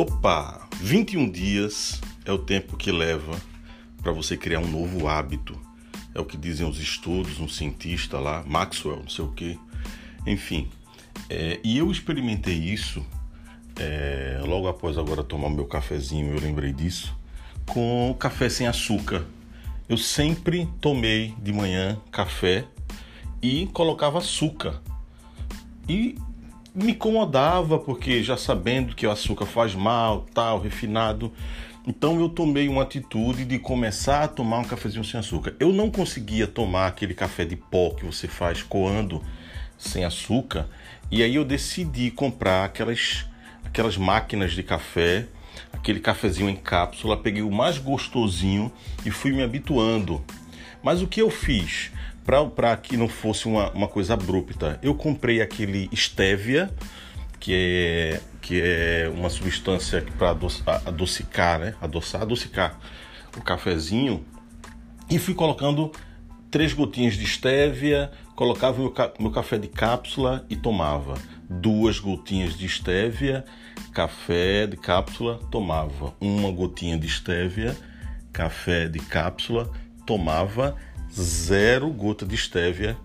Opa! 21 dias é o tempo que leva para você criar um novo hábito. É o que dizem os estudos, um cientista lá, Maxwell, não sei o que. Enfim, é, e eu experimentei isso é, logo após agora tomar meu cafezinho, eu lembrei disso, com café sem açúcar. Eu sempre tomei de manhã café e colocava açúcar. E me incomodava porque já sabendo que o açúcar faz mal, tal, refinado. Então eu tomei uma atitude de começar a tomar um cafezinho sem açúcar. Eu não conseguia tomar aquele café de pó que você faz coando sem açúcar, e aí eu decidi comprar aquelas aquelas máquinas de café, aquele cafezinho em cápsula, peguei o mais gostosinho e fui me habituando. Mas o que eu fiz? Para que não fosse uma, uma coisa abrupta. Eu comprei aquele stevia, que é, que é uma substância para adocicar, né? Adoçar, adocicar o cafezinho. E fui colocando três gotinhas de stevia, colocava meu, meu café de cápsula e tomava. Duas gotinhas de stevia, café de cápsula, tomava. Uma gotinha de stevia, café de cápsula, tomava zero gota de estévia,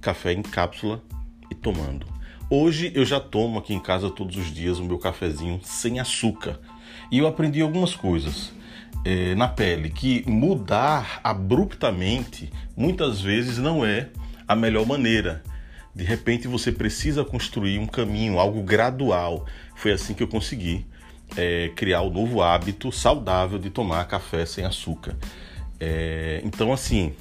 café em cápsula e tomando. Hoje eu já tomo aqui em casa todos os dias o meu cafezinho sem açúcar e eu aprendi algumas coisas é, na pele que mudar abruptamente muitas vezes não é a melhor maneira. De repente você precisa construir um caminho, algo gradual. Foi assim que eu consegui é, criar o novo hábito saudável de tomar café sem açúcar. É, então, assim,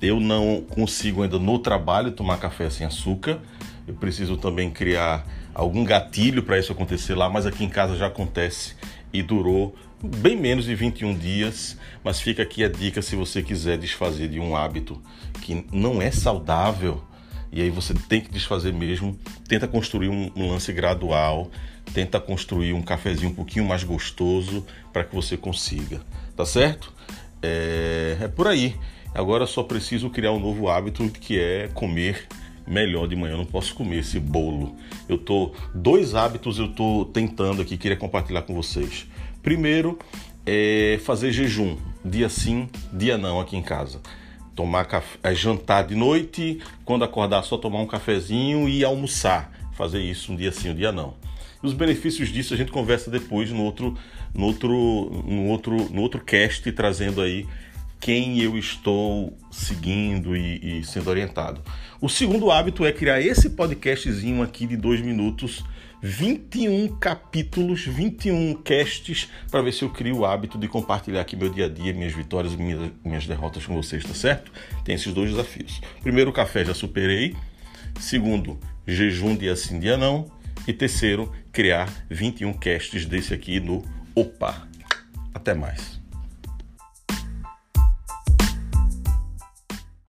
eu não consigo ainda no trabalho tomar café sem açúcar. Eu preciso também criar algum gatilho para isso acontecer lá, mas aqui em casa já acontece e durou bem menos de 21 dias. Mas fica aqui a dica se você quiser desfazer de um hábito que não é saudável e aí você tem que desfazer mesmo. Tenta construir um, lance gradual, tenta construir um cafezinho um pouquinho mais gostoso para que você consiga, tá certo? É, é por aí. Agora só preciso criar um novo hábito que é comer melhor de manhã. Eu não posso comer esse bolo. Eu tô dois hábitos eu tô tentando aqui, queria compartilhar com vocês. Primeiro é fazer jejum, dia sim, dia não aqui em casa. Tomar café, jantar de noite, quando acordar só tomar um cafezinho e almoçar. Fazer isso um dia sim, um dia não. Os benefícios disso a gente conversa depois no outro, no outro, no outro, no outro cast trazendo aí quem eu estou seguindo e, e, sendo orientado. O segundo hábito é criar esse podcastzinho aqui de dois minutos, 21 capítulos, 21 casts, para ver se eu crio o hábito de compartilhar aqui meu dia a dia, minhas vitórias e minhas, minhas derrotas com vocês, tá certo? Tem esses dois desafios. Primeiro, café já superei. Segundo, jejum dia sim, dia não. E terceiro, criar 21 casts desse aqui no Opa. Até mais.